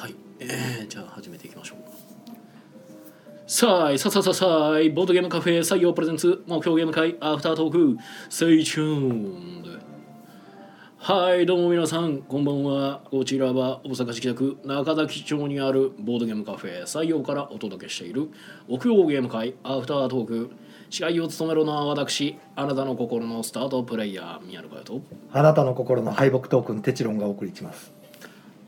はい、えー、じゃあ始めていきましょう。さあいさあさあさあさあい。ボードゲームカフェ採用プレゼンツ目標ゲーム会アフタートーク Stay tuned はいどうも皆さんこんばんは。こちらは大阪市北区中崎町にあるボードゲームカフェ採用からお届けしている木曜ゲーム会アフタートーク。司会を務めるのは私あなたの心のスタートプレイヤー宮野佳代と。あなたの心の敗北トークンテチロンがお送りします。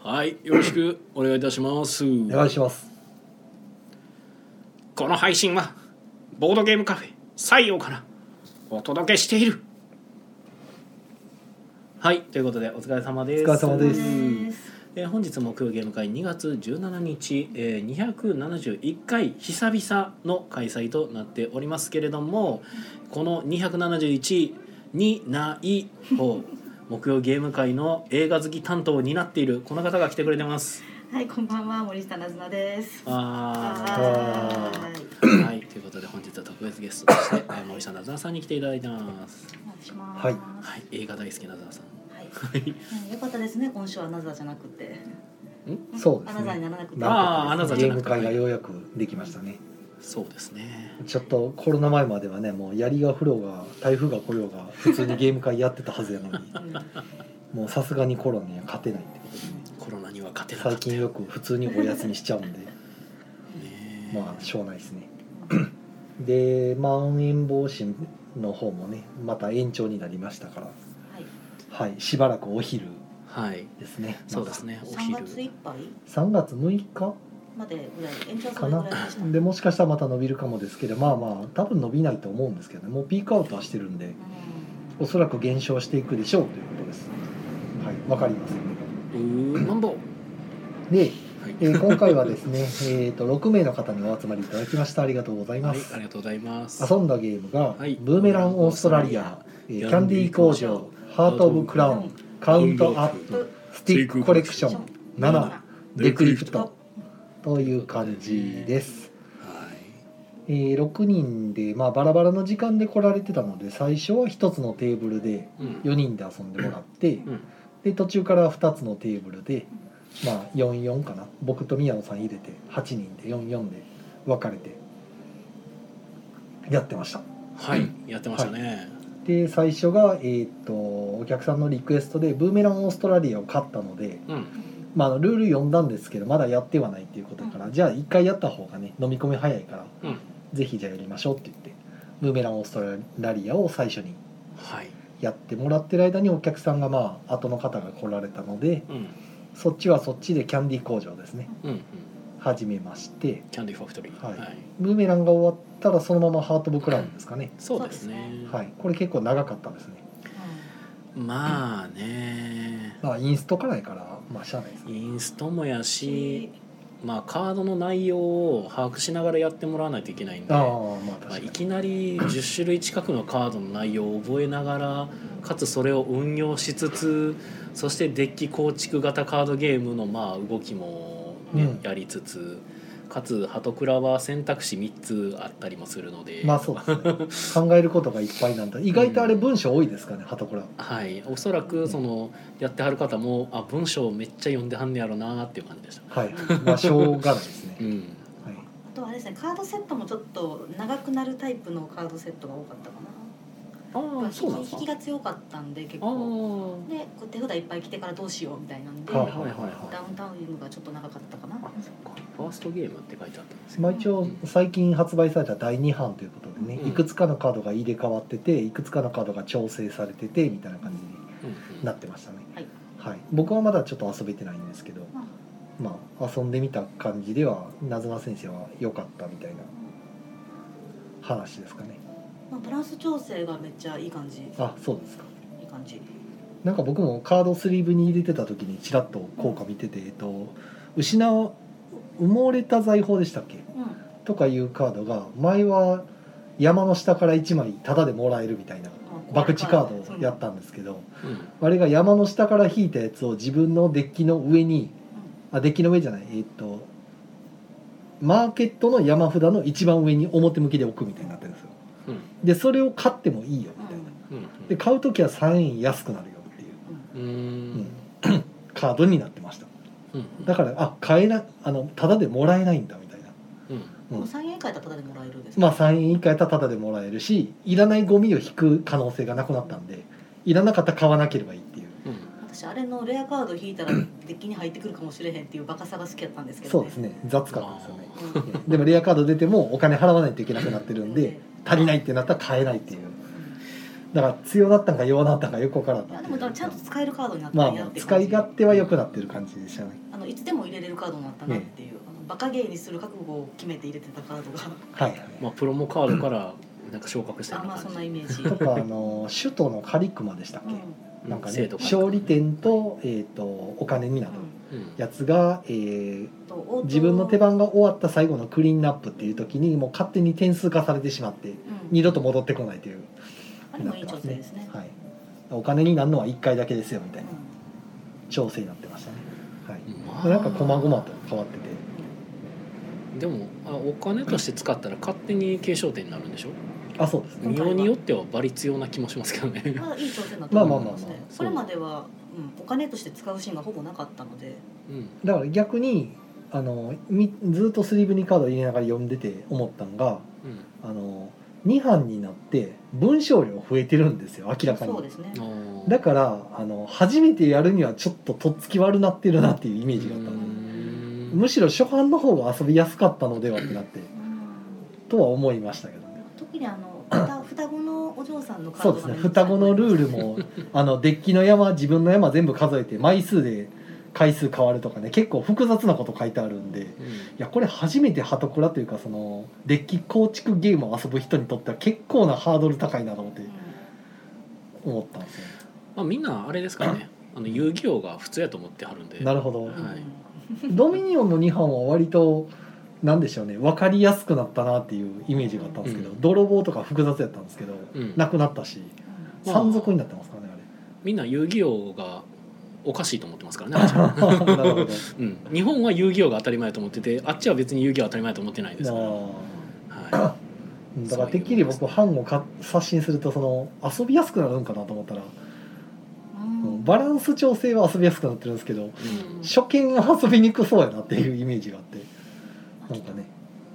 はいよろしくお願いいたします。お願いします。この配信はボードゲームカフェ採用からお届けしている。はいということでお疲れ様です。お疲れ様です。えー本日木曜ゲーム会2月17日、えー、271回久々の開催となっておりますけれどもこの271にない方木曜ゲーム会の映画好き担当になっているこの方が来てくれてます。はい、こんばんは、森下なずなです。あはーはいということで本日は特別ゲストとしてえー森下なずなさんに来ていただいてます。い、お願いします。はい。はい映画大好きなずなさん。はい、よかったですね、今週はナザーじゃなくて。そうですアナザーにねならなくて。あーアナザーじゲームゃなくて。会がようやくできましたねそうですね。ちょっとコロナ前まではねもう槍が降ろうが台風が来ようが普通にゲーム会やってたはずやのにうん。もうさすがにコロナには勝てないってことでねコロナには勝てな最近よく普通にお休みしちゃうんでね。まあしょうがないですね。でまん延防止の方もねまた延長になりましたから。はい、はいしばらくお昼はい。ですね。そうですね。お三昼月いっぱい？3月6日？までぐらい、延長そかなれぐらいでした。でもしかしたらまた伸びるかもですけどまあまあ多分伸びないと思うんですけどね。もうピークアウトはしてるんでうおそらく減少していくでしょうということです。はいわかりますで、はい。えー今回はですね えーと6名の方にお集まりいただきました。ありがとうございまはいす、ありがとうございます。遊んでームが、はい。ブーメランオーストラリア、えーキャンディー工場ハート・オブ・クラウンカウントアップスティックコレクション7デクリプトという感じです。はい。えー6人で、まあ、バラバラの時間で来られてたので最初は1つのテーブルでうん。4人で遊んでもらって、うん。で途中から2つのテーブルで、まあ、44かな。僕と宮野さん入れて8人で44で分かれてやってました。はい。やってましたね。で最初が、えー、とお客さんのリクエストでブーメランオーストラリアを買ったので、うんまあ、ルール読んだんですけどまだやってはないっていうことだから、じゃあ1回やった方がね飲み込み早いからうん。ぜひじゃあやりましょうって言ってブーメランオーストラリアを最初にはい。やってもらってる間にお客さんがまあ後の方が来られたのでうん。そっちはそっちでキャンディー工場ですね。うんうん。始めまして。キャンディーファクトリー。はい。ブーメランが終わったらそのままハート・オブ・クラウンですかね。そうですね。はい。これ結構長かったですねまあね。まあインストかからまあしゃあないです。ねインストもやしまあカードの内容を把握しながらやってもらわないといけないんでああまあまあ、いきなり10種類近くのカードの内容を覚えながらかつそれを運用しつつそしてデッキ構築型カードゲームのまあ動きも、ねうん。やりつつかつハトクラは選択肢3つあったりもするので、まあそうですね。考えることがいっぱいなんだ。意外とあれ文章多いですかねハトコラ。はい、おそらくそのやってはる方もあ文章めっちゃ読んではんねやろなっていう感じでした。はい。まあしょうがないですね。うん、はい。あとあれですね、カードセットもちょっと長くなるタイプのカードセットが多かったかな。ああそうなんですか？引き。が強かったんで結構。で、こう手札いっぱい来てからどうしようみたいなんで、ははいはいはい。ダウンタウンがちょっと長かったかな。あそっか。ファーストゲームって書いてあったんですよまあ一応最近発売された第2版ということでね、うん。いくつかのカードが入れ替わってていくつかのカードが調整されててみたいな感じにうんうん。なってましたね、はい。はい、僕はまだちょっと遊べてないんですけど、ままあ遊んでみた感じではなずな先生は良かったみたいな話ですかねまあバランス調整がめっちゃいい感じ。いあそうですか。い感じ。なんか僕もカードスリーブに入れてた時にちらっと効果見てて、えっと失う埋もれた財宝でしたっけ？うん。とかいうカードが前は山の下から1枚タダでもらえるみたいな博打カード。をやったんですけど、うん。あれが山の下から引いたやつを自分のデッキの上にあデッキの上じゃないえっとマーケットの山札の一番上に表向きで置くみたいになってでそれを買ってもいいよみたいな。うんで買う時は3円安くなるよっていう。うん。うん。カードになってました。うんだからあ買えなあのタダでもらえないんだみたいな、うん。うん、3円以下やったらタダでもらえるんですか？まあ3円以下やったらタダでもらえるしいらないゴミを引く可能性がなくなったんでいらなかったら買わなければいいっていう。うん。私あれのレアカード引いたらデッキに入ってくるかもしれへんっていうバカさが好きやったんですけど、そうですね。雑感ですよね。うん。でもレアカード出てもお金払わないといけなくなってるんで足りないってなったら買えないっていう。だから強なったんか弱なったんかよくわからんいやでもちゃんと使えるカードになったまあんやってまあ使い勝手は良くなってる感じでしたね。あのいつでも入れれるカードになったなっていう、あのバカゲーにする覚悟を決めて入れてたカードが。はいはい。まあプロモカードからなんか昇格したよあまあそんなうな感イメージ、とかあの首都のカリクマでしたっけ、うん。じなんかね勝利点と,、えー、とお金になる。うんうんやつが、えー自分の手番が終わった最後のクリーンナップっていう時にもう勝手に点数化されてしまってうん。二度と戻ってこないというあれもいい調整ですね、はい、お金になるのは1回だけですよみたいなうん。調整になってましたね、はい。まあ。なんか細々と変わってて。でもあお金として使ったら勝手に継承点になるんでしょ？あそうですね。によっては馬率ような気もしますけどね。まあいい調整だと思いますまあまあまあまねあ。これまでは、うん、お金として使うシーンがほぼなかったので、うん。だから逆にあのみずっとスリーブにカード入れながら読んでて思ったんがうん。あの2版になって文章量増えてるんですよ明らかに。そうですね。だからあの初めてやるにはちょっととっつき悪なってるなっていうイメージがあったむしろ初版の方が遊びやすかったのではってなってうん。とは思いましたけどね。特にあの双双子のお嬢さんのカーそうですね。双子のルールもあのデッキの山自分の山全部数えて枚数で回数変わるとかね結構複雑なこと書いてあるんでいうん。やこれ初めてハトクラというかそのデッキ構築ゲームを遊ぶ人にとっては結構なハードル高いなと思ってうん。思ったんですよ。ねまあみんなあれですからね。あの遊戯王が普通やと思ってはるんで。なるほど。はい。ドミニオンの2版は割となんでしょうね。分かりやすくなったなっていうイメージがあったんですけど、うん。泥棒とか複雑やったんですけど、うん。なくなったしまあ。山賊になってますからねみんな遊戯王がおかしいと思ってますからね あっちあは。れなるほど。うん、日本は遊戯王が当たり前だと思っててあっちは別に遊戯王当たり前だと思ってないですから、あはー だからてっきり僕版をか刷新するとその遊びやすくなるんかなと思ったら、バランス調整は遊びやすくなってるんですけどいうん。初見は遊びにくそうやなっていうイメージがあってなんかね。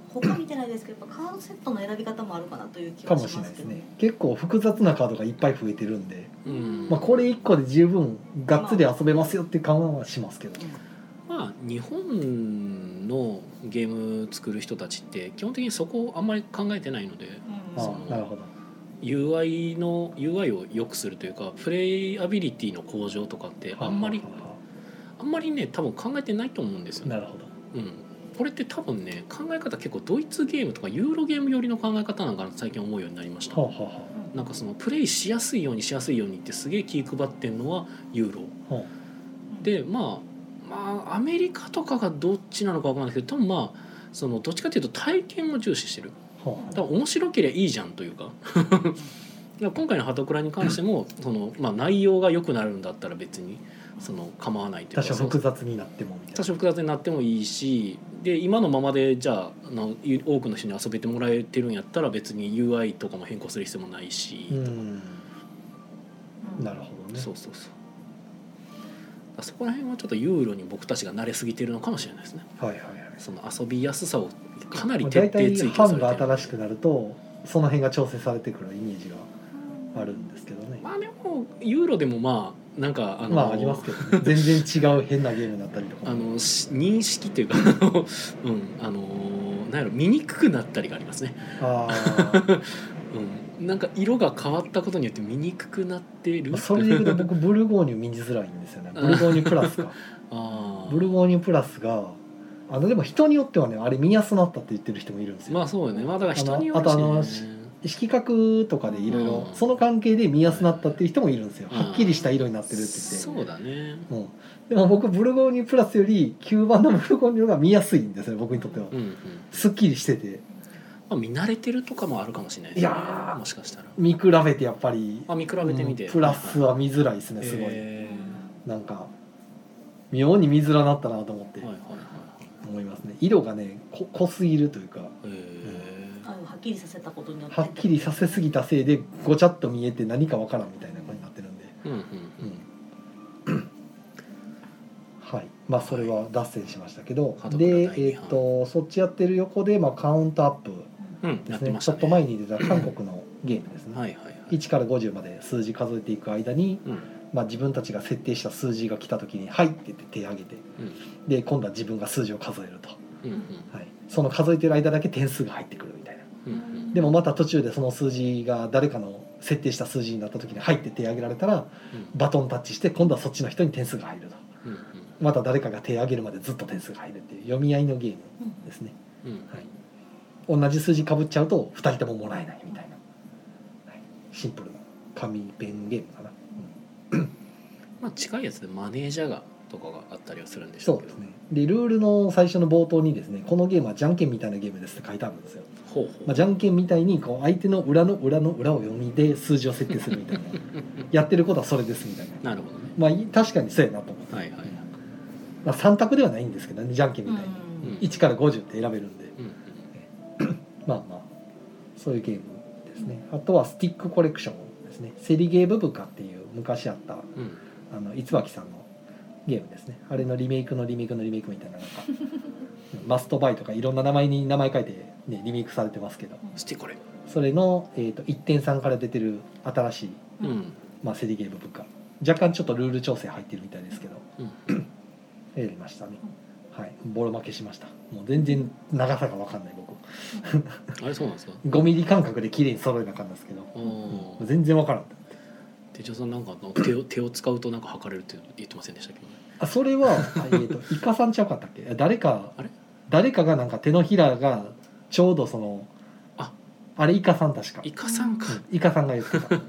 他見てないですけどやっぱカードセットの選び方もあるかなという気かはしもしれないですね。ますけどね結構複雑なカードがいっぱい増えてるんで、うん。まあ、これ1個で十分がっつり遊べますよっていう感はしますけど、まあ日本のゲーム作る人たちって基本的にそこをあんまり考えてないのでうん。のあなるほど。UI の UI を良くするというかプレイアビリティの向上とかってあんまりあんまりね多分考えてないと思うんですよ。ね。なるほど。うん、これって多分ね考え方結構ドイツゲームとかユーロゲーム寄りの考え方なんかな最近思うようになりました。はあ、はなんかそのプレイしやすいようにしやすいようにってすげえ気配ってんのはユーロ。あ。はでまあまあアメリカとかがどっちなのかわかんないけど多分まあそのどっちかというと体験を重視してる。あ。は多分面白ければいいじゃんというか。今回の「ハトクラ」に関してもその、まあ、内容が良くなるんだったら別にその構わないというか多少複雑になってもみたいな。多少複雑になってもいいしで今のままでじゃああのい多くの人に遊べてもらえてるんやったら別に UI とかも変更する必要もないし、なるほどね。そうそうそう。そこら辺はちょっとユーロに僕たちが慣れすぎてるのかもしれないですね。はいはいはい。その遊びやすさをかなり徹底追求されてる。が新しくなるとその辺が調整されてくるイメージがあるんですけどね。まあでもユーロでもまあなんかあの、まあありますけどね。全然違う変なゲームになったりとかあものし認識というかあのうんあのなんやろ見にくくなったりがありますね。あー。うん、なんか色が変わったことによって見にくくなってる。まあそれでいうと僕ブルゴーニュ見づらいんですよね。ブルゴーニュプラスか。あー。ブルゴーニュプラスがあのでも人によってはねあれ見やすなったって言ってる人もいるんですよ、まあそうよね。まあだから人によあるのあし、ね、色覚とかでいろいろその関係で見やすなったっていう人もいるんですようんはっきりした色になってるって言ってそうだねうん、でも僕ブルゴーニュプラスより9番のブルゴーニュが見やすいんですね僕にとってはうんうんすっきりしててまあ見慣れてるとかもあるかもしれないねいやもしかしたら見比べてやっぱりあ見比べてみて、うんプラスは見づらいですねすごい、へなんか妙に見づらなったなと思ってはいはいはい思いますね色がねこ濃すぎるというかきりさせたことによってはっきりさせすぎたせいでごちゃっと見えて何かわからんみたいなことになってるんで、ーうんうん。うん。はい。まあそれは脱線しましたけど、ハードからでえっ、とそっちやってる横でまあカウントアップうんですね。やってましたね。ちょっと前に出た韓国のゲームですね、はいはいはい。1から50まで数字数えていく間に、うん。まあ、自分たちが設定した数字が来た時に「はい」って言って手を挙げて。うん。で今度は自分が数字を数えると、うんうん。はい、その数えてる間だけ点数が入ってくるでもまた途中でその数字が誰かの設定した数字になった時に「はい」って手を挙げられたらバトンタッチして今度はそっちの人に点数が入ると。うんうん。また誰かが手を挙げるまでずっと点数が入るっていう読み合いのゲームですね、うんはい、同じ数字かぶっちゃうと2人とももらえないみたいな、はい、シンプルな紙ペンゲームかな、まあ近いやつでマネージャーがとかがあったりはするんでしょけど。そううですね。でルールの最初の冒頭にですねこのゲームはじゃんけんみたいなゲームですって書いてあるんですよ、ほうほう。まあ、じゃんけんみたいにこう相手の裏の裏の裏を読みで数字を設定するみたいな。やってることはそれですみたいな。なるほどね。まあい確かにそうやなと思って、はいはい。はいまあ、3択ではないんですけどねじゃんけんみたいに、うん。1から50って選べるんで。うんうん。まあまあそういうゲームですね。あとはスティックコレクションですね。セリゲーブブカっていう昔あったうん。あの逸脇さんのゲームですね。あれのリメイクのリメイクのリメイクみたいななんか マストバイとかいろんな名前に名前書いて、ね、リメイクされてますけど。スティコレ。それの、えー、と1.3から出てる新しい、うん。まあ、セリゲーブブカ若干ちょっとルール調整入ってるみたいですけど。うん。やりましたね。はい。ボロ負けしました。もう全然長さが分かんない僕。あれそうなんですか？5ミリ間隔で綺麗に揃えなあかんんですけど、おうんお全然分からん。手帳さんなんか手を 手を使うとなんか測れるって言ってませんでしたっけ？どあそれは、あえー、とイカさんちゃうかったっけ？誰かあれ？誰かがなんか手のひらがちょうどそのあ。あれイカさん確か。イカさんか。うん。イカさんが言ってた、うん。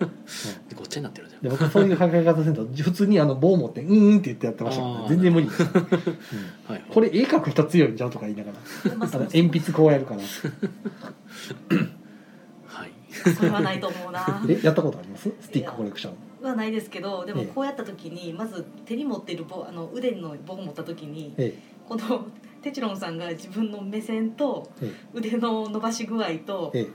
ごっちゃになってるじゃん。で僕そういう考え方すると普通にあの棒持って「うんうん」って言ってやってましたから、全然無理。です、うん。はいこれ絵描く人強いんじゃんとか言いながら鉛筆こうやるから。はい。それはないと思うな。えやったことあります？スティックコレクション。はないですけどでもええ。こうやった時にまず手に持っている棒あの腕の棒を持った時にえ。このテチロンさんが自分の目線とえ腕の伸ばし具合とええ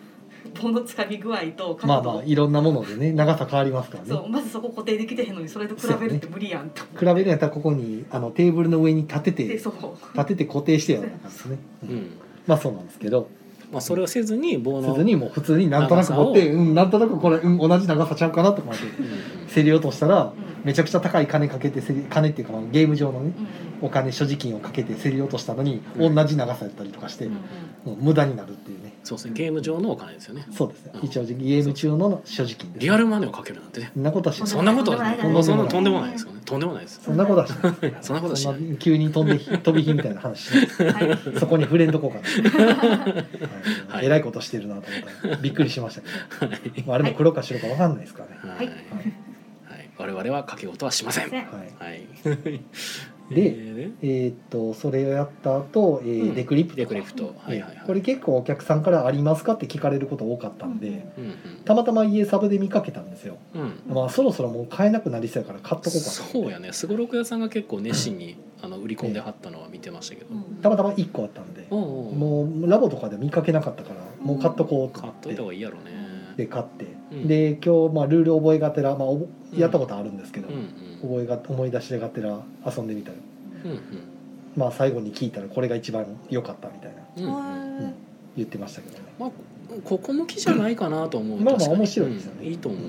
棒のつかみ具合とえまあまあいろんなものでね長さ変わりますからね。そうまずそこ固定できてへんのにそれと比べるって無理やんと。比べるんやったらここにあのテーブルの上に立ててでそう。立てて固定してやらなあかんですね、ううん。んまあそうなんですけど。まあそれをせずに棒のせずにもう普通になんとなく持って、うん、なんとなくこれ、うん、同じ長さちゃうかなとかって競り落としたらうんめちゃくちゃ高い金かけて競り金っていうかまあゲーム上のねうんお金所持金をかけて競り落としたのにうん。同じ長さやったりとかして、無駄になるっていうね。そうですねゲーム上のお金ですよね。そうですねうん。一応ゲーム中の所持金です。リアルマネーをかけるなんてね。そんなことはしない。そんなことはとんでもない。そんなとんでもないですよね。とんでもないですそんなことはしない。そんなことはしない。そん急に飛んで 飛び火みたいな話しない。ですはい。そこに触れんとこうかな、えらいことしてるなと思った。らびっくりしましたけど、はい。まあ、あれも黒か白かわかんないですからね、はい我々は掛け事はしません。はい。はい。でええーっとそれをやった後、えーうん。デクリプトデクリプト。はいはいはい。これ結構お客さんから「ありますか?」って聞かれること多かったんで、うんうん。たまたま家サブで見かけたんですよ、うん。うんまあ、そろそろもう買えなくなりそうやから買っとこうかそうやね。すごろく屋さんが結構熱心にあの売り込んではったのは見てましたけど。うん。たまたま1個あったんで、もうラボとかで見かけなかったからもう買っとこうと買っといた方がいいやろね。で買って、うんで今日、まあ、ルール覚えがてら、まあ、おぼやったことあるんですけど、覚えが思い出しがてら遊んでみたら、うんまあ、最後に聞いたらこれが一番良かったみたいな。うん。言ってましたけどね。まあここ向きじゃないかなと思うまあまあ面白いですよね。うん。いいと思う。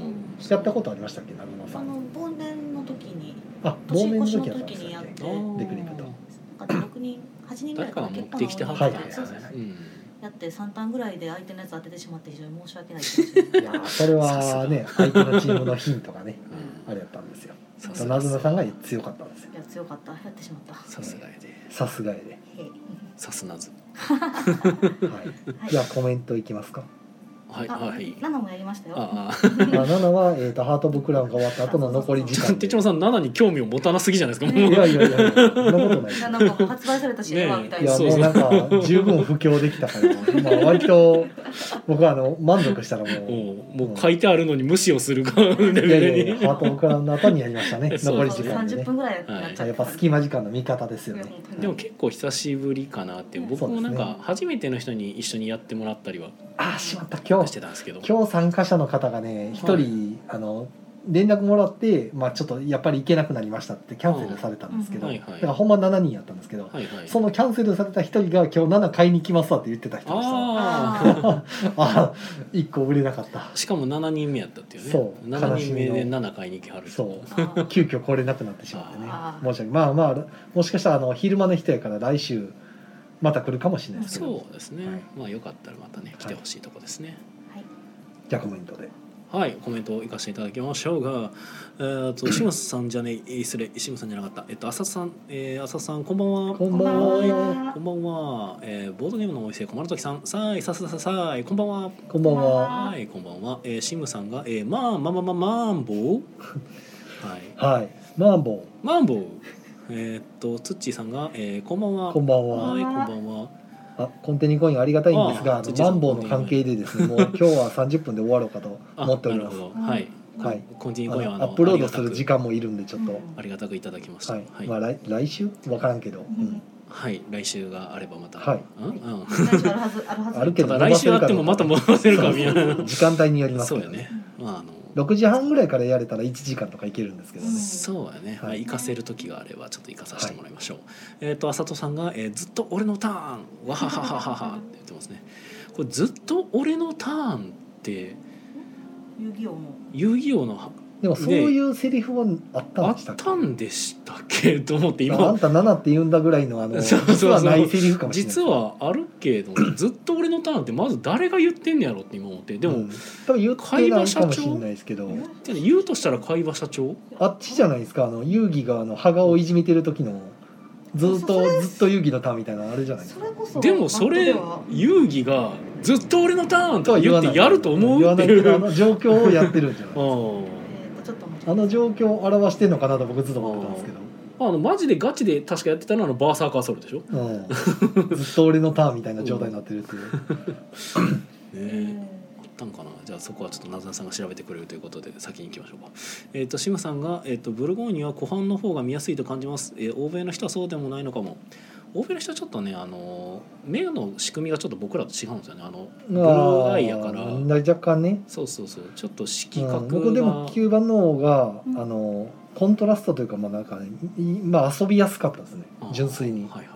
やったことありましたっけ成野いさん。あの忘年の時にあ忘年の時のやったんですよね。時にやってデクリプト。なんか六人八人ぐらいかな誰かが持ってきてはったはいんですよねうんやって三ターンぐらいで相手のやつ当ててしまって非常に申し訳ない気持ちいやーそれはね相手のチームのヒントがねうん。あれやったんですよ。さすがなずなさんが強かったんですよ。いや強かった。やってしまった。さすがやで。さすがやで、さすなず。はい、はい。じゃあコメントいきますかはいあはい。ナナもやりましたよ。ああ。あ7は、えー、とハート・オブ・クラウンが終わった後の残り時間。で手帳さん7に興味を持たなすぎじゃないですかいやいやいやそんなことないななんか発売されたし絵はみたいないやもうなんか十分布教できたから、まあ、割と僕はあの満足したらもうもうもう書いてあるのに無視をするかレいやいベやいやルにハート・オブ・クラウンの後にやりましたね残り時間で30ね分ぐらいになっちゃったやっぱ隙間時間の味方ですよねでも結構久しぶりかなって僕もなんか初めての人に一緒にやってもらったりはああしまった今し日てたんですけど。今日参加者の方がね一人、あの連絡もらって、まあ、ちょっとやっぱり行けなくなりましたってキャンセルされたんですけど、うん。はいはい。だからほんま7人やったんですけど、はいはい。そのキャンセルされた一人が「今日7買いに来ますわ」って言ってた人でした。あ ああ1個売れなかった。しかも7人目やったっていうね。そう。7悲しみの。人目で7買いに来はる人。そう。急遽来れなくなってしまってね。申し訳まあまあもしかしたらあの昼間の人やから来週また来るかもしれないですけど。そうですね、はい。まあよかったらまたね来てほしいとこですね。はいじゃあコメントで。はい、コメントをいかせていただきましょうが、えー、とシムスさんじゃねえ失礼シムさんじゃなかった。えっと浅田さん、えー、浅田さんこんばんは。こんばんは。こんばんは、えー、ボードゲームのお店小丸時さん。さあいささささいこんばんは。こんばんは。はいこんばんは、えー、シムさんが、えー、まあまあまあまあマンボウ？はい。はい。マンボウ。マンボウ。えー、っとツッチーさんが、えー、こんばんは。こんばんは。はいこんばんはあコンテニコインありがたいんですがマンボウの関係でですねもう今日は30分で終わろうかとあ思っております。はい、はい。コンティニコインはアップロードする時間間もいるんでちょっと、ありがたくいただきました。はい、はい、まあ来来週？わからんけど、ううん。ん、はい、来週があればまた。はい。うん、あるけど来週あってもまた戻せるかみたいな。時間帯によりますけどそうやね。まああの。6時半ぐらいからやれたら1時間とかいけるんですけどね、そうやね。まあはい行かせる時があればちょっと行かさせてもらいましょう。えっとあさとさんが、えーずっと俺のターンわはははははって言ってますね。これずっと俺のターンって遊戯王も遊戯王のでもそういうセリフはあったあっんでしたっけ？たんでしたっけ？と思ってあ今んた7って言うんだぐらいのあのそうそうそう。実はないセリフかもしれない。実はあるけどずっと俺のターンってまず誰が言ってんねやろって今思って。でも、うん。多分言ってないかもしれないですけど。で言うとしたら会話社長？あっちじゃないですかあの遊戯があの羽賀をいじめてる時のずっとずっと遊戯のターンみたいなのあれじゃないですか。それこそでもそれバンドでは遊戯がずっと俺のターンとか言ってやると思う言わっていう。ない。けどあの状況をやってるんじゃない うんあの状況を表してんのかなと僕ずっと思ってたんですけど。あのマジでガチで確かやってたのはあのバーサーカーソルでしょ、うん、ずっと俺のターンみたいな状態になってるっていう、ねえ。えあったんかな？じゃあそこはちょっとなずなさんが調べてくれるということで先に行きましょうか。えっ、とシムさんが、えー、とブルゴーニュは湖畔の方が見やすいと感じます、えー欧米の人はそうでもないのかも欧米の人はちょっとねあの目の仕組みがちょっと僕らと違うんですよね。あのブルーアイやから。若干ね、そうそうそう。ちょっと色う覚が、ん僕でも9番の方が、うん。あのコントラストというかまあなんかねいまあ遊びやすかったですね。純粋に、はいはいはい。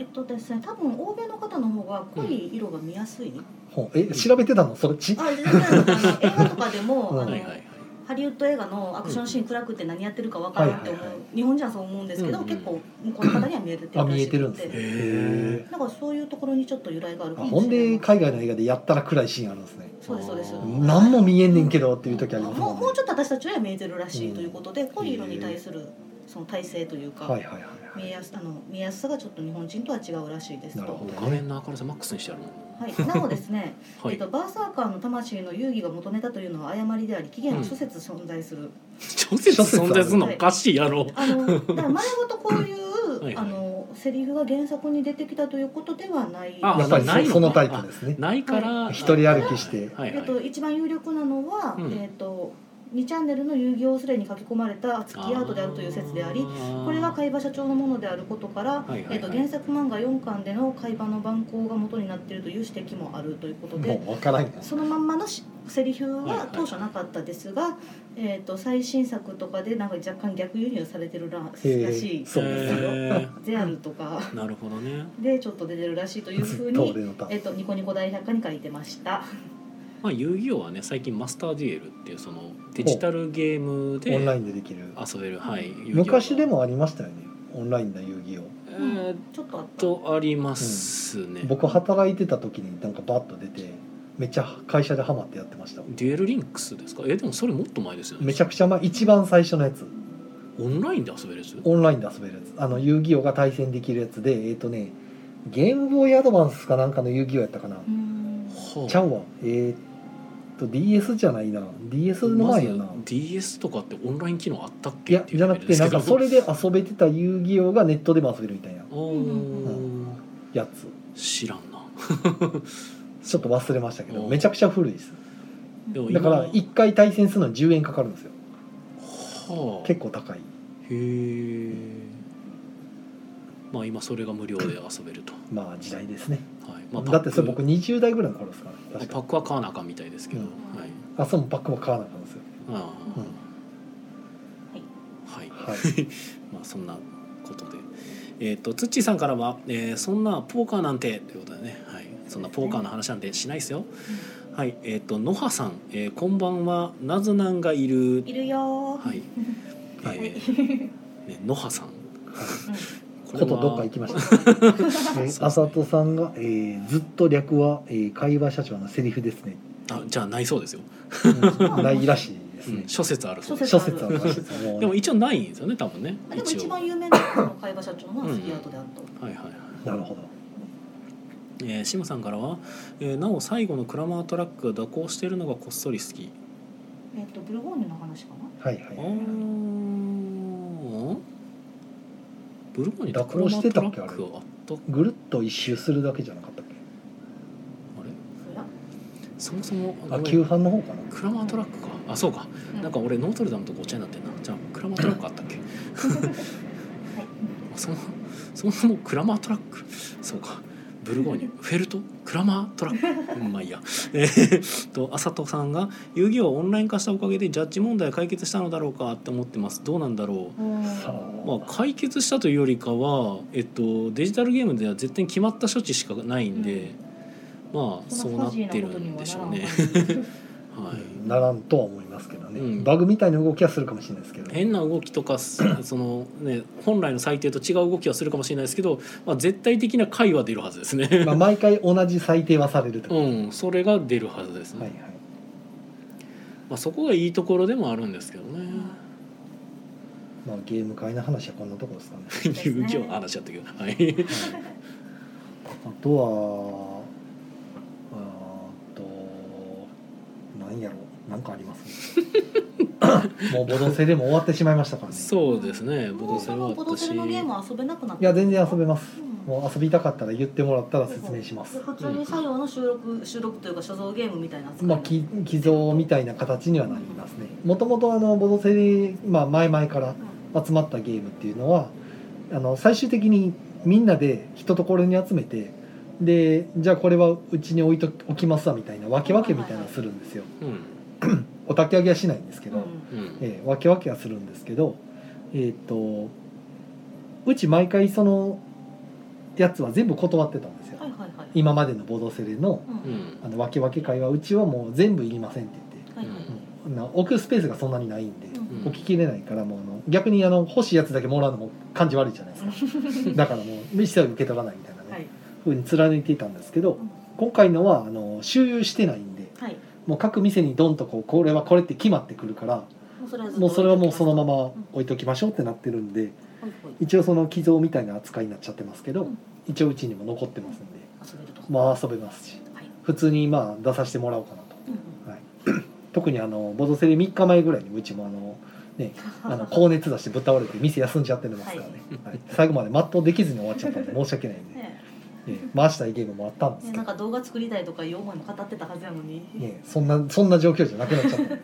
えっとですね多分欧米の方の方が濃い色が見やすい、ほう。え調べてたの？それちあ全然。あの映画とかでも、うん。あのはいはいはいハリウッド映画のアクションシーン暗くて何やってるかわからんって思う、はいはいは日本人はそう思うんですけど、うんうん。結構向こうの方には見えてるあらしくて見えてるんですね。へへだからそういうところにちょっと由来があるかもしれないで海外の映画でやったら暗いシーンあるんですね。そうですそうです何も見えんねんけどっていう時ありますもね。もうんもうちょっと私たちは見えてるらしいということで、濃い色に対するその体制というか、はいはいはい見えやすあの見えやすさがちょっと日本人とは違うらしいですと。なるほど。画面の明るさマックスにしてあるの。はい、なおですね、はい。えっと、バーサーカーの魂の遊戯が元ネタというのは誤りであり起源は諸説存在する、諸説？存在する。の？おかしいやろ。あのだから丸ごとこういう はいはい。あのセリフが原作に出てきたということではない。あやっぱりないのか。そそのタイプですね。ないから。一人歩きして。はいはい。えっと、一番有力なのは、うん。えっと2チャンネルの遊戯王スレに書き込まれた月アートであるという説でありこれが海馬社長のものであることから、はいはいはい。えっと、原作漫画4巻での海馬の番号が元になっているという指摘もあるということでそのまんまのしセリフはいはいは当初なかったですが、えっと最新作とかでなんか若干逆輸入されてるららしへいですよ。へゼアルとか。ーなるほどね。でちょっと出てるらしいというふうに えっとニコニコ大百科に書いてました。まあ遊戯王はね最近マスターデュエルっていうそのデジタルゲームでオンラインでできる。遊べるはい昔でもありましたよねオンラインな遊戯王。えーっちょっとあとありますね、僕働いてた時になんかバッと出てめっちゃ会社でハマってやってました。デュエルリンクスですか？えでもそれもっと前ですよね。めちゃくちゃ前一番最初のやつ。オンラインで遊べるやつ？オンラインで遊べるやつ。あの遊戯王が対戦できるやつでえっ、とねゲームボーイアドバンスかなんかの遊戯王やったかな、うん。はあちゃうわ。えっ、と DS じゃないな。DS の前やな、まず DS とかってオンライン機能あったっいけいうやじゃなくてなんかそれれで遊べてた遊戯王がネットでも遊べるみたいなおー。やつ。知らんな。ちょっと忘れましたけどう。んめちゃくちゃ古いです。だから1回対戦するのに10円かかるんですよ。はあ。結構高い。へえまあ今それが無料で遊べると、まあ時代ですね。はい。まあ、だってそれ僕パッ20代ぐらいの頃ですからね。クパックは買わなあかんみたいですけど、うん。はい。あそうもパックも買わなかったんですよ、ああ。うん。はい。まあそんなことで。えっ、とツッチーさんからは、えーそんなポーカーなんてということでね、はい、そんなポーカーの話なんてしないですよ。はい、えっ、と野葉さん、えーこんばんは、なずなんがいる。いるよー。はい。はい。えーね、野葉さん。こことどっか行きました。えー、あさとさんが、えー、ずっと略は、えー、会話社長のセリフですね。あ、じゃあないそうですよ。うんないらしいですねうん、。諸説あるそうです。諸説あるです。もうでも一応ないんですよね、多分ね。あでも一番有名なのは会話社長のスキーアートであると。はいはいはい。なるほど。えー、シムさんからは、えーなお最後のクラマートラックが蛇行しているのがこっそり好き。えっとブルゴーニュの話かな。はいはいあ。ーブルゴーニュ蛇行してたっけあったあぐるっと一周するだけじゃなかったっけ？れ？そもそもあ、旧版の方かな？クラマートラックか。あそうか。うん。なんか俺ノートルダムとごっちゃになってんな。じゃあクラマートラックあったっけ？はい。そもそもそもクラマートラック？そうかブルゴーニュフェルトクラマートラック。うんまあいいや。えとあさとさんが「遊戯王をオンライン化したおかげでジャッジ問題解決したのだろうか?」って思ってます。どうなんだろう。さまあ、解決したというよりかは、えっと、デジタルゲームでは絶対に決まった処置しかないんで、まあそうなってるんでしょうね。はい、あ、ならんとは思いますけどね、うんバグみたいな動きはするかもしれないですけど。変な動きとかすその、ね、本来の最低と違う動きはするかもしれないですけど、まあ、絶対的な解は出るはずですね。まあ毎回同じ最低はされると。うはいん、それが出るはずですね。はい。まあ、そこがいいところでもあるんですけどね。まあゲーム会の話はこんなところですかね。遊戯王の話だったけど、はい。あとは何やろう。なんかあります、もうボドセでも終わってしまいましたからね。そうですね。ボもうそドセルはのボドセのゲームは遊べなくなった。いや全然遊べます。うん。もう遊びたかったら言ってもらったら説明します。普通に作業の収録収録というか所蔵ゲームみたいなまあき寄贈みたいな形にはなりますね。もともとあのボドセで、まあ、前々から集まったゲームっていうのはあの最終的にみんなで一ところに集めてでじゃあこれはうちに置いとおきますわみたいな分け分けみたいなのするんですよ。うん。お焚き上げはしないんですけど、うん。うんえー分け分けはするんですけどえっ、とうち毎回そのやつは全部断ってたんですよ、はいはいはい。今までのボドセレのうん。うんあの分け分け会はうちはもう全部いりませんって言って。はいはいうん。な置くスペースがそんなにないんで、うん。うん置ききれないからもうあの逆にあの欲しいやつだけもらうのも感じ悪いじゃないですか。だからもう一切受け取らないみたいなふうに貫いていたんですけどうん。今回のはあの周遊してないんではい。もう各店にドンとこうこれはこれって決まってくるからもうそれはもうそのままうん置いときましょうってなってるんで一応その寄贈みたいな扱いになっちゃってますけど、うん。一応うちにも残ってますんで。まあ遊べますしはい。普通にまあ出させてもらおうかなと、うんはい、特にあのボドセレ3日前ぐらいにうちもあのね あの高熱出してぶっ倒れて店休んじゃってますからね、はい。最後まで全うできずに終わっちゃったんで申し訳ないんで、ねええ回したいゲームもあったんですねけど、なんか動画作りたいとかいう思いも語ってたはずやのに。ね、そんなそんな状況じゃなくなっちゃった。んで、うん。え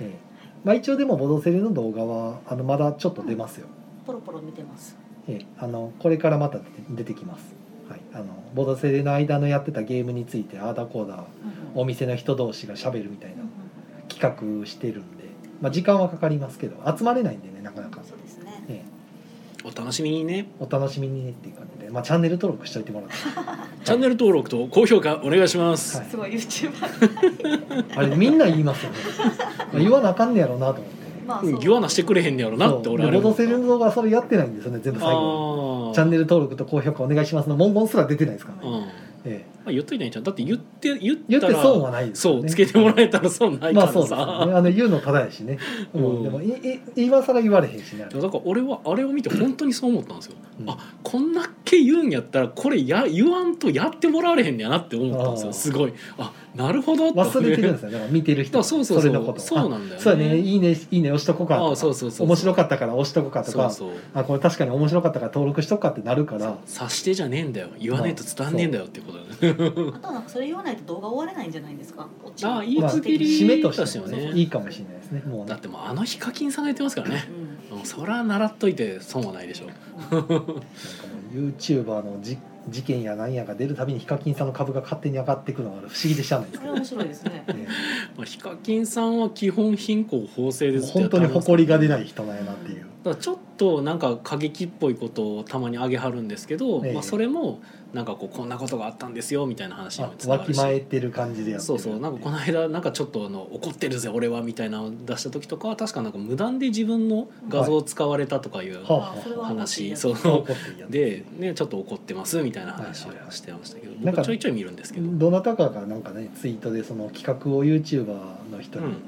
えまあ、一応でもボドセレの動画はあのまだちょっと出ますよ、ポロポロ見てます。ええあのこれからまた出てきます、はい、あのボドセレの間のやってたゲームについてあーだこうんお店の人同士がしゃべるみたいなうんうん。企画してるんで、まあ、時間はかかりますけど集まれないんでねなかなか、お楽しみにね。えお楽しみにねっていう感じで、まあ、チャンネル登録しといてもらって、チャンネル登録と高評価お願いします、はい。すごい YouTuber。あれみんな言いますよね。まあ言わなあかんねやろうなと思って。ねまあうん言わなしてくれへんねやろなってそう。俺あれでボドセレの動画はそれやってないんですよね全部最後。ああチャンネル登録と高評価お願いしますの文言すら出てないですからね、うんまえあ、言っといたらいいんじゃんだって言って言え、言ったて損はないですそうつけてもらえたら損ないからまあそうですよさ、ね。あの言うのただやしね、うん。うん。でもいい今更言われへんしね。あれいやだから俺はあれを見て本当にそう思ったんですよ、うん。あこんだけ言うんやったらこれや言わんとやってもらわれへんねやなって思ったんですあー。よすごい。あなるほど忘れてるんですよ。よだから見てる人。はそうそうそう。れのこと。そうなんだよね。そうやね。いいねいいね押しとこうかとか。あそうそうそうそう。面白かったから押しとこうかとか。そうそう。あこれ確かに面白かったから登録しとくかってなるから。察してじゃねえんだよ。言わねえと伝わんねえんだよっていうこことだね。あとはなんかそれ言わないと動画終われないんじゃないですか？ああいいまあ区切り締めとしてもねねいいかもしれないですね。もうね。だってもうあのヒカキンさんが言ってますからね。うん。うんそりゃ習っといて損はないでしょなんかもう YouTuber のじ事件やなんやが出るたびにヒカキンさんの株が勝手に上がっていくのが不思議でしゃあないですけど、それ面白いですね。ね、まあ、ヒカキンさんは基本貧困法制です本当に誇りが出ない人なんやなっていう。だちょっとなんか過激っぽいことをたまに上げはるんですけど、ええ。まあ、それもなんかこうこんなことがあったんですよみたいな話にあもつながるし。わきまえてる感じでやってる。そうそうなんかこの間なんかちょっとあの怒ってるぜ俺はみたいなのを出した時とかは確かなんか無断で自分の画像を使われたとかいうはあそれは話、そう。で、ね、ちょっと怒ってますみたいな話をしてましたけど、なんか僕ちょいちょい見るんですけど、うんどなたかがなんかねツイートでその企画を YouTuber の人にうん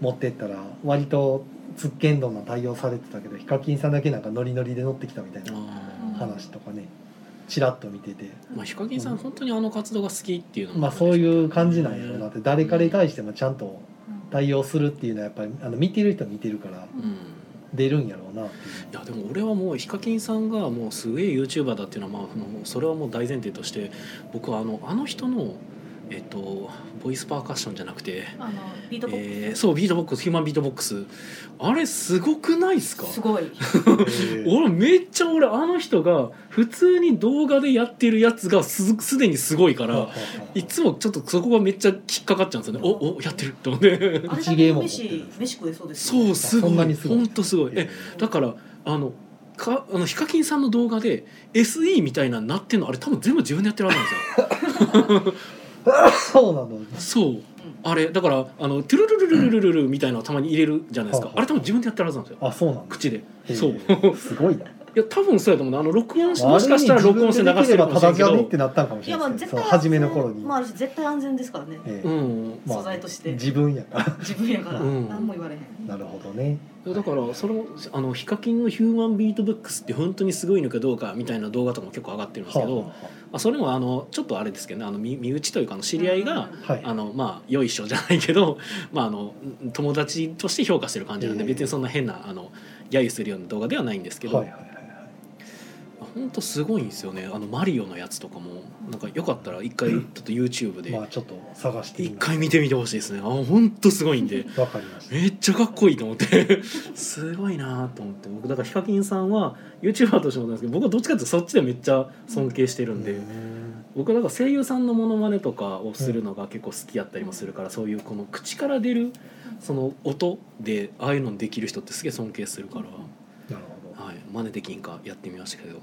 持ってったら割とつっけんどんな対応されてたけどヒカキンさんだけなんかノリノリで乗ってきたみたいなあ話とかねちらっと見てて。ーまあ、ヒカキンさん本当にあの活動が好きっていうのもまあそういう感じなんやろうなって。誰かに対してもちゃんと対応するっていうのはやっぱりあの見てる人は見てるからうん。出るんやろうなっていう。いやでも俺はもうヒカキンさんがもうすげえ YouTuber だっていうのはまあそれはもう大前提として僕はあのあの人のえっとボイスパーカッションじゃなくて、あのビートボックス、えーそうビートボックスヒューマンビートボックス。あれすごくないっすか？すごい。俺めっちゃ俺あの人が普通に動画でやってるやつがすすでにすごいからいつもちょっとそこがめっちゃ引っかかっちゃうんですよね。おおやってる。と思ってあれだ飯飯食えそうですそうすごい。そんなにすごい。本当すごい。えだからあのかあのヒカキンさんの動画で SE みたいなのなってんのあれ多分全部自分でやってるはずなんですよ そうなの、そう。あれだからあのトゥルルルルルルルみたいなのたまに入れるじゃないですか、うん、あれ多分自分でやってるはずなんですよ。あそうなん口で。そう。すごいな。いや多分そうやと思うな。あの録音しもしかしたら録音して流してるかもしれんけどってなったんかもしい初めの頃に、まああるし絶対安全ですからね。ええ。うん。まあ素材として。自分やから。自分やから。うん。何も言われへん。なるほどね。だからそのあのヒカキンのヒューマンビートブックスって本当にすごいのかどうかみたいな動画とかも結構上がってるんですけど、はまあ、それもあのちょっとあれですけどねあの身身内というかあの知り合いが、あはあはい。あのまあよいしょじゃないけど、まあ、あの友達として評価してる感じなんで、ええ。別にそんな変なあの揶揄するような動画ではないんですけど、はいはい本当すごいんですよね。あのマリオのやつとかもなんかよかったら一回ちょっと YouTube で。まあちょっと探して一回見てみてほしいですね。あ本当すごいんで。わかりました。めっちゃかっこいいと思って。すごいなと思って。僕だからヒカキンさんは YouTuber としてもなんですけど僕はどっちかっていうとそっちでめっちゃ尊敬してるんで、うん僕はだから声優さんのモノマネとかをするのが結構好きやったりもするから、そういうこの口から出るその音でああいうのできる人ってすげえ尊敬するから、はい、真似できんかやってみましたけど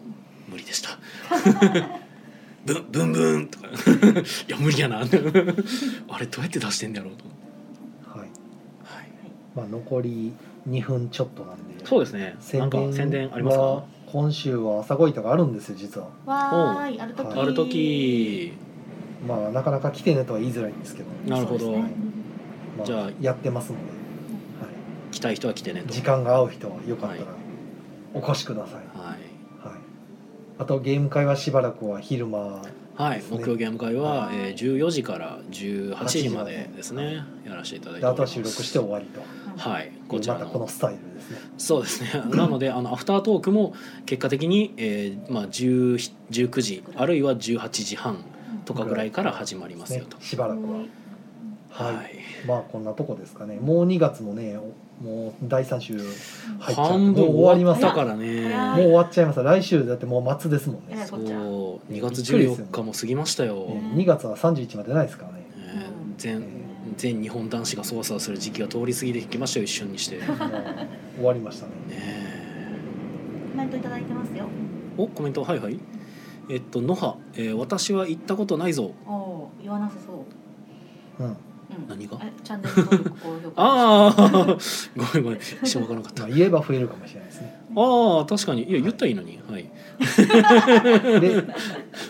無理でした。ブンブンブンとか。いや無理やな。あれどうやって出してんだろうと思って、はい。はい、まあ残り2分ちょっとなんで。そうですね。なんか宣伝ありますはか今週は朝ごいたがあるんですよ実は。わーいある時。はい。ある時。まあなかなか来てねとは言いづらいんですけど、なるほど、ねまあ、じゃあやってますので、は来たい人は来てねい、と。時間が合う人はよかったらはいお越しください、はい。はい、あとゲーム会はしばらくは昼間。はい、ですね。木曜ゲーム会は、はい。えー、14時から18時までですね。やらせていただいてであとは収録して終わりと。はい。こちらまたこのスタイルですね。そうですね。なのであのアフタートークも結果的に、えーまあ、10 19時あるいは18時半とかぐらいから始まりますよと。ね、しばらくは。はい、はい。まあこんなとこですかね。もう2月もねおもう第3週入っちゃう半分もう終わります終わったもからね。早う終わっちゃいます。来週だってもう末ですもん。ね、そうえこっちは2月14日も過ぎましたよ、ね。2月は31までないですからね。えー全全日本男子が操作する時期が通り過ぎてきましたよ。一瞬にして。終わりましたね。え。コメントいただいてますよ。おコメント。はいはい。えっと野葉、えー私は行ったことないぞ。言わなさそう。うんうん何が？えチャンネル登録高評価。ああ ごめんごめん。一瞬分からなかった。まあ、言えば増えるかもしれないですね。ああ確かに。いや言ったらいいのに。はい。で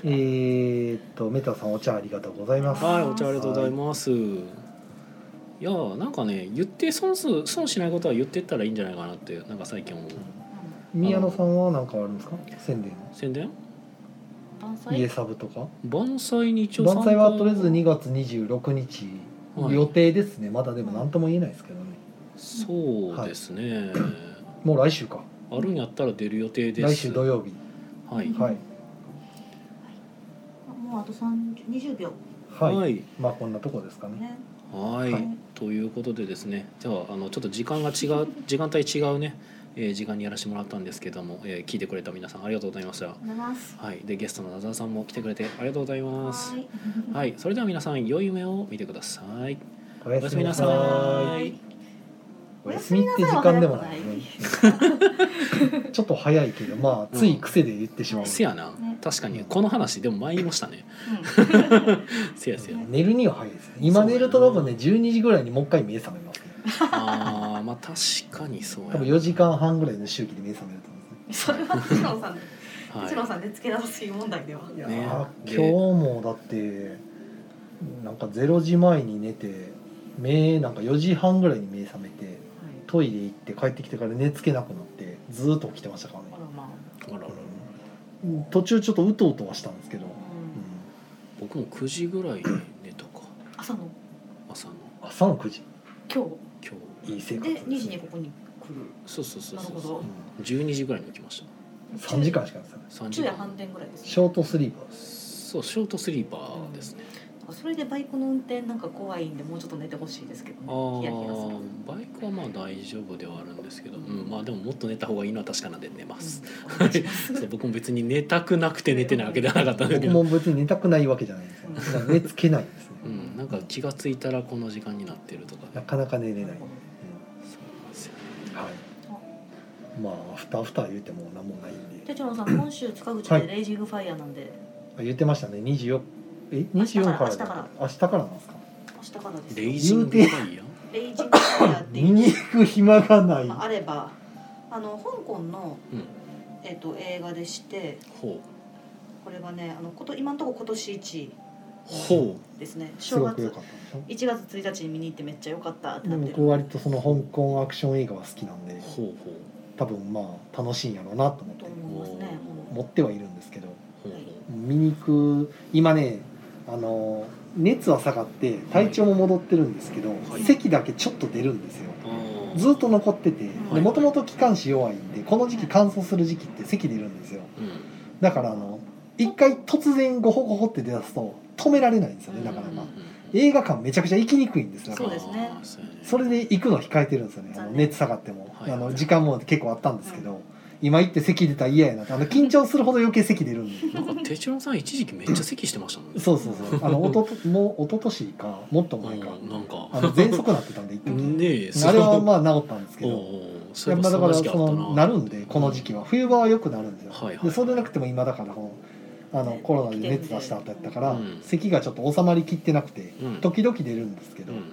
えーっとメタさんお茶ありがとうございます。はいお茶ありがとうございます、い、やーなんかね言って損す損しないことは言ってったらいいんじゃないかなってなんか最近思う。宮野さんは何かあるんですか？宣伝。宣伝？家サブとか？盆栽に一応万歳はとりあえず2月26日はい予定ですね。まだでも何とも言えないですけどね。そうですね、もう来週か。あるんやったら出る予定です。来週土曜日。はい。はい。もうあと三二十秒。はい、はい。まあこんなとこですかね。ね。はい、はい。ということでですね。じゃああのちょっと時間が違う時間帯違うね、えー時間にやらせてもらったんですけども、えー聞いてくれた皆さんありがとうございました。はい、でゲストの名沢さんも来てくれてありがとうございます。はい。はい、それでは皆さん良い夢を見てください。おおやすみなさい。い。おやすみって時間でもないね。ちょっと早いけどまあつい癖で言ってしまう、せやな。ね、確かに。この話でも前言いましたね。せやせや。寝るには早いですね。今寝ると多分ね12時ぐらいにもう一回目覚めます。ねああ、まあ確かにそうや多分4時間半ぐらいの周期で目覚めると思うんですね。それはテチロンさん、テチロンはさんでつけ出す問題では。いやね。ー今日もだってなんか0時前に寝て目なんか4時半ぐらいに目覚めてトイレ行って帰ってきてから寝つけなくなってずーっと起きてましたからね。あらまあ。い。あららうん。途中ちょっとうとうとはしたんですけど、ううん。僕も9時ぐらいに寝たか。朝の。朝の。朝の9時。今今日。いい生活日で二時にここに来る。そうそうそうそうなるほど。うん。12時ぐらいに起きました。3時間しかないですよね3時間。昼夜反。転ぐらいです、ね。ショートスリーパーそうショートスリーパーですね。それでバイクの運転なんか怖いんでもうちょっと寝てほしいですけどああね。ヒヤヒヤする。バイクはまあ大丈夫ではあるんですけど、うん、まあでももっと寝た方がいいのは確かなんで寝ます。うん。お願いしますそう僕も別に寝たくなくて寝てないわけではなかったんで。すけど、僕も別に寝たくないわけじゃないんですよ。だから寝つけないんですね、うん、なんか気がついたらこの時間になってるとか。ねなかなか寝れない、まあアフターアフター言うても何もないんで。テチロンさん今週塚口はい。でレイジングファイヤーなんで。あ言ってましたね。24え？24から明日から。明日からなんですか？明日からですレよイジングファイヤー？レイジングファイヤーっていう。見に行く暇がない。まあ、あれば。あの香港の、うん。えっと映画でしてほこれがねあのこと今のところ今年一うほですね。す正月ごく良かったでしょ？1月。1日に見に行ってめっちゃ良かったってでなってる。僕割とその香港アクション映画は好きなんで。うほう。ほ多分まあ楽しいんやろうなと思って持ってはいるんですけど。見に行く今ねあの熱は下がって体調も戻ってるんですけど、はい。咳だけちょっと出るんですよ。ずっと残っててはいもともと気管支弱いんでこの時期乾燥する時期って咳出るんですよ。うん。だからあの一回突然ゴホゴホって出だすと止められないんですよねだからまあ映画館めちゃくちゃ行きにくいんですよ。そうですね。それで行くの控えてるんですよね。あの熱下がっても、はい。あの時間も結構あったんですけど、今行って咳出たら嫌やなって。あの緊張するほど余計咳出るんでなんかテチロンさん一時期めっちゃ咳してましたもんね。そうそうそう。あのおとともう一昨年かもっと前か。うんなんか。あの喘息なってたんで一時ねえあれはまあ治ったんですけど。やっぱだからばそのなるんでこの時期は。冬場はよくなるんですよ、はいはいでそうでなくても今だからこのあのね。コロナで熱出した後やったから、うん。咳がちょっと収まりきってなくて、うん。時々出るんですけど、うん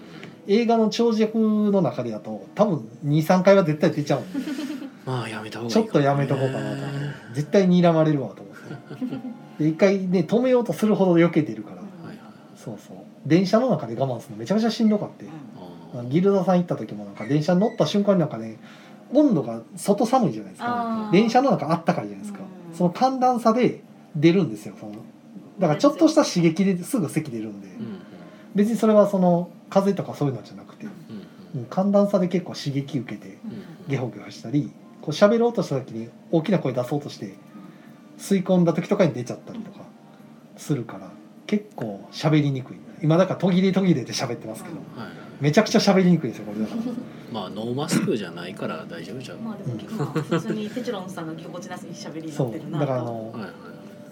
映画の長尺の中でだと多分23回は絶対出ちゃうんで。まあやめた方がいいちょっとやめとこうかなと思って。絶対に睨まれるわと思って。で一回ね止めようとするほど余計出るから、はいはい。そうそう。電車の中で我慢するのめちゃくちゃしんどかって、ギルダさん行った時もなんか電車に乗った瞬間になんかね温度が外寒いじゃないですか。電車の中あったかいじゃないですか。うん。その寒暖差で出るんですよその。だからちょっとした刺激ですぐ咳出るんで。うん別にそれはその風邪とかそういうのじゃなくて。うんうん。寒暖差で結構刺激受けてゲホゲホしたりこう喋ろうとした時に大きな声出そうとして吸い込んだ時とかに出ちゃったりとかするから結構喋りにくい。今だから途切れ途切れて喋ってますけどうんはいはい。めちゃくちゃ喋りにくいですよこれだから。まあノーマスクじゃないから大丈夫じゃん。まあでも、まあ、普通にテチロンさんがぎこちなしに喋りになそってるなう。だからあとのはいはい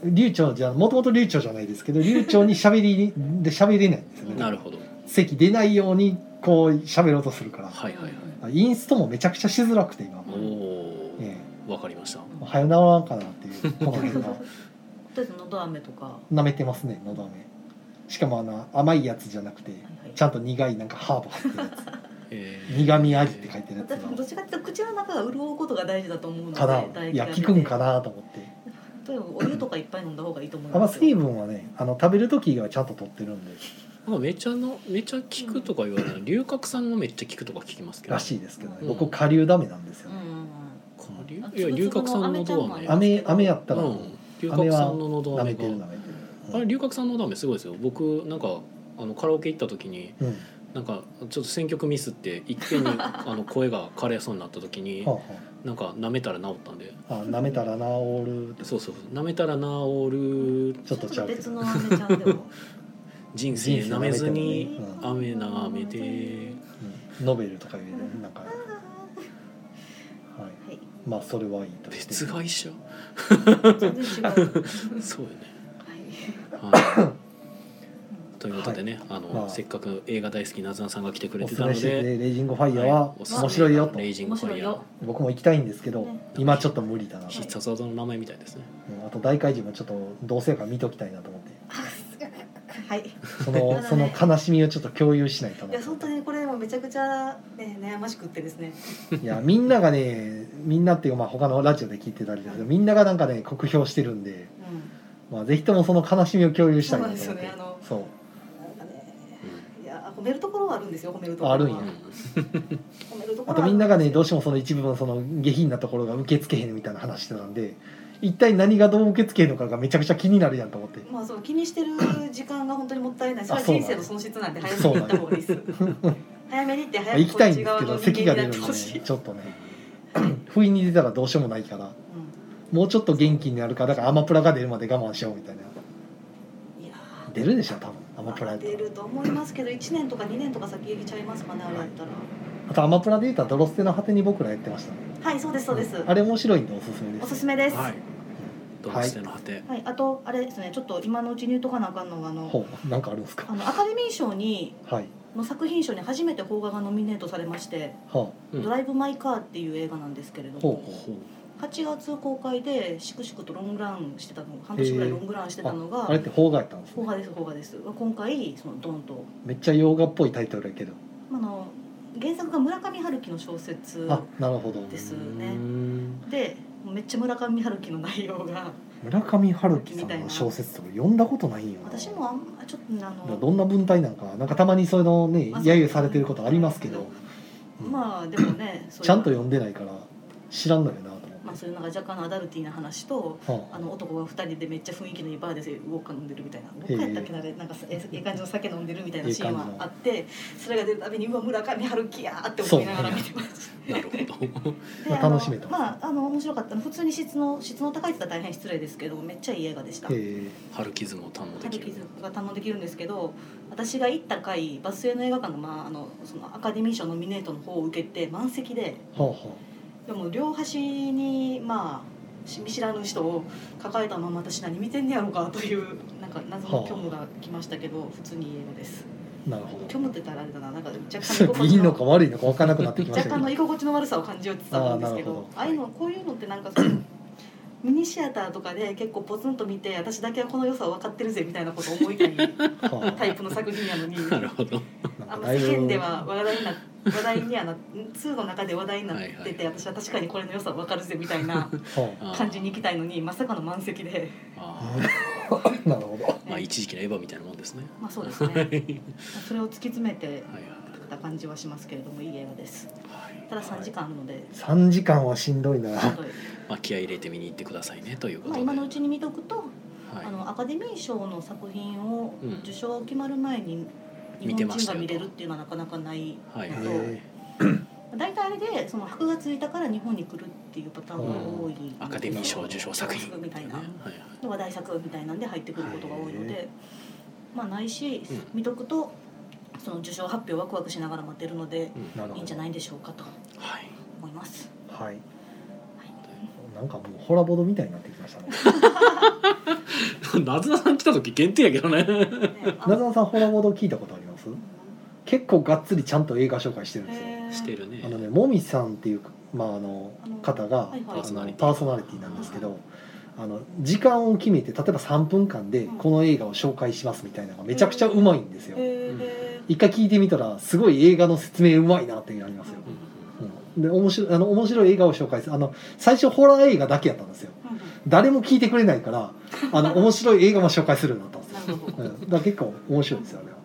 流暢じゃもともと流暢じゃないですけど流暢に喋りで喋れないんですよね。なるほど。咳出ないようにこう喋ろうとするから。はいはいはい。インストもめちゃくちゃしづらくて今。おおえわかりました。え早治らんかなっていうこの辺はとりあえずのど飴とか。舐めてますねのど飴。しかもあの甘いやつじゃなくてはいはい。ちゃんと苦いなんかハーブ入ってるやえつ苦味味って書いてるやつどっちかっていうと口の中が潤うことが大事だと思うのでかな。いや効くんかなと思ってとにかくお湯とかいっぱい飲んだ方がいいと思いあまますよ。水分はねあの食べる時以外はちゃんと取ってるんで。なんかめっちゃのめっちゃ効くとか言われる龍角散がめっちゃ効くとか聞きますけど。らしいですけどね。うん。僕顆粒ダメなんですよね。うんうんうん。龍あいや龍角散のど。飴飴飴やったらうん。龍角散ののど飴が舐めてる舐めてる。あれ龍角散のど飴すごいですよ。僕なんかあのカラオケ行った時にうんなんかちょっと選曲ミスっていっぺんに あの声が枯れそうになった時にはなんか舐めたら治ったんで。あはああ舐めたら治るそうそう舐めたら治る。ちょっとちゃうけど。別のアメちゃんでも人生舐めずに雨舐めて。うん。ノベルとかいうねなんか。はい。はい。まあそれはいいとして。別が一緒全然違う。そうよね。はい。はいということでね、あの、まあ。せっかく映画大好きなずなさんが来てくれおてたので、レイジングファイヤーは。面白いよと。レイジングファイヤー。僕も行きたいんですけどね今ちょっと無理だなと。必殺技の名前みたい。ですねうんあと大怪獣もちょっとどうせやから見ときたいなと思って。はい。そのその悲しみをちょっと共有しないといなや本当にこれもめちゃくちゃ、ね、悩ましくってですね。いやみんながねみんなっていうかまあ他のラジオで聞いてたりですけどみんながなんかね酷評してるんで、うん。まあ、ぜひともその悲しみを共有したいなと思ってそうなんですよねあのそうなんかねいや褒めるところはあるんですよ褒めるところは。あるんや。褒めるところはあとみんながねどうししてもその一部のその下品なところが受け付けへんみたいな話してたんで一体何がどう受け付けへんのかがめちゃくちゃ気になるやんと思って。まあそう気にしてる時間が本当にもったいないそれは人生の損失なんで早めに行った方がいいです早めに行ってまあ早く行きたいんですけこっち側のど咳人間が出るんでに。なってほしいねちょっとね。不意に出たらどうしようもないからもうちょっと元気になるからだからアマプラが出るまで我慢しようみたいな。うんいや出るでしょ多分アーマプラやったら出ると思いますけど1年とか2年とか先行きちゃいますかねあれやったら。あとアマプラで言ったら「ドロステの果てに僕ら」やってましたねはいそうですそうです。あれ面白いんでおすすめです。おすすめです。はい。はい、あとあれですねちょっと今のうちに言うとかなあかんのがあのほうなんかあるんですか？あのアカデミー賞にはい。の作品賞に初めて邦画がノミネートされましては「うん。ドライブ・マイ・カー」っていう映画なんですけれどほう。もほう8月公開でしくしくとロングランしてたの半年ぐらいロングランしてたのがああれって邦画やったんですね。邦画です邦画です。今回そのドンと。めっちゃ洋画っぽいタイトルやけど。あの原作が村上春樹の小説あなるほど。ですね。ん。でめっちゃ村上春樹の内容が村上春樹さんの小説とか読んだことないんよな。私もあんまちょっとあのどんな文体なんかなんかたまにそのねまあ揶揄されてることありますけど、うんまあでもねちゃんと読んでないから知らんのよなまあそういうなんか若干のアダルティーな話とはあの男が二人でめっちゃ雰囲気のいいバーでウォッカ飲んでるみたいな。へえ僕やったっけなあれなんかさ えええ感じの酒飲んでるみたいなシーンはあってそれが出るたびにうわ村上春樹やーって思いながら見てました。なるほど。あ楽しめたまああの面白かった。の普通に質の質の高いって言ったら大変失礼ですけどめっちゃいい映画でした。春傷も堪能で春きる樹。が堪能できるんですけど私が行った回バスへの映画館が、まあ、あのそのアカデミー賞ノミネートの方を受けて満席ではあはでも両端にまあし見知らぬ人を抱えたまま私何見てんねやろうかというなんか謎の虚無が来ましたけど普通にいい映画です。あなるほ虚無って言ったらあれだななんか若干どいいのか悪いのか分からなくなってきましたけど若干の居心地の悪さを感じようってたんですけどあああいうのこういうのってなんかそのミニシアターとかで結構ポツンと見て私だけはこの良さを分かってるぜみたいなことを思いたい はタイプの作品やのに なるほど。あんま世間では話題にな話題にはな2の中で話題になってて、はいはい。私は確かにこれの良さ分かるぜみたいな 感じに行きたいのにまさかの満席で。ああ。なるほど。ーまあ一時期のエヴァみたいなもんですね。まあそうですね。はい。それを突き詰めてはいた感じはしますけれどもいい映画です。はい。ただ3時間あるので、3時間はしんどいな。まあ気合い入れて見に行ってくださいねということまあ、で。今のうちに見とくと、はい。あのアカデミー賞の作品をうん。受賞決まる前に日見て本ましたよ。と人が見れるっていうのはなかなかないはい。大体あれでその箔がついたから日本に来るっていうパターンが多い、アカデミー賞受賞作品。みたいなはいはい。話題作みたいなんで入ってくることが多いのへでまあないし、うん。見とくとその受賞発表ワクワクしながら待てるのでいいんじゃないでしょうかとはい。思います。はい。なんかもうホラボドみたいになってきましたね。なずなさん来た時限定やけどね。なずなさんホラボド聞いたことあります？結構がっつりちゃんと映画紹介してるんですよ。してるね。あ。のねもみさんっていう、まあ、あのあの方がパーソナリティ。なんですけどあの時間を決めて例えば3分間でうん。この映画を紹介しますみたいなのがめちゃくちゃうまいんですよ。へ一回聞いてみたらすごい映画の説明うまいなってなりますよ。うん、で面白いあの面白い映画を紹介するあの最初ホラー映画だけやったんですよ。誰も聞いてくれないからあの面白い映画も紹介するようになったんですよ。うん、だから結構面白いですよあれは。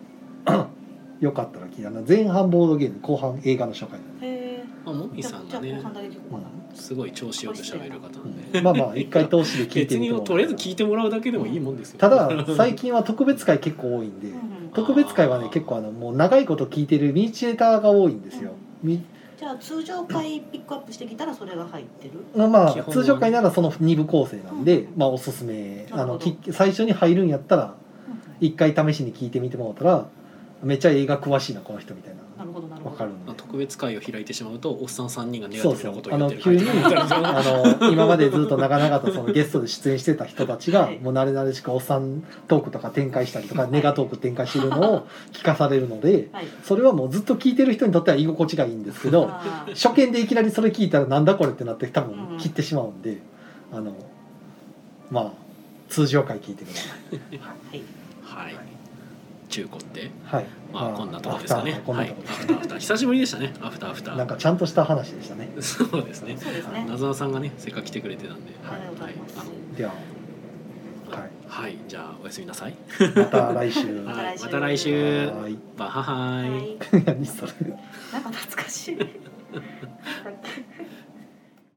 よかったら聞いてあの前半ボードゲーム後半映画の紹介へまあもみーじゃさんがねじゃあ後半だけ聞こうかな。すごい調子よく喋る方なんうん。で。まあまあ一回通しで聞いて別みても。にとりあえず聞いてもらうだけでもいいもんですよ。ただ最近は特別会結構多いんで特別会はね結構あのもう長いこと聞いてるミニチュエーターが多いんですよ。みじゃあ通常回ピックアップしてきたらそれが入ってる？まあ基本は通常会ならその2部構成なんで、まあおすすめ。あのなるほど。き最初に入るんやったら一回試しに聞いてみてもらったらめっちゃ映画詳しいなこの人みたいな。なるほどなるほど。わかるんで。特別会を開いてしまうとおっさん3人がネガティブなそうそう。ことを言ってるあの急に あの今までずっと長々とそのゲストで出演してた人たちがはい。もう慣れ慣れしくおっさんトークとか展開したりとかネガトーク展開してるのを聞かされるので はい。それはもうずっと聞いてる人にとっては居心地がいいんですけど初見でいきなりそれ聞いたらなんだこれってなって多うん分切ってしまうんであのまあ通常回聞いてください。はい。はい中古ってはい。まあこんなとこですかね。はないアフターアフター。久しぶりでしたねアフターアフタなんーかちゃんとした話でしたね。そうですね。そうですね。なずなさんがねせっかく来てくれてたんで。ありがとうございます。あのでは、はい。はい。じゃあおやすみなさ い。また来週。また来週。はいまた来週。はい。バハハイ。はい。何それ。なんか懐かしい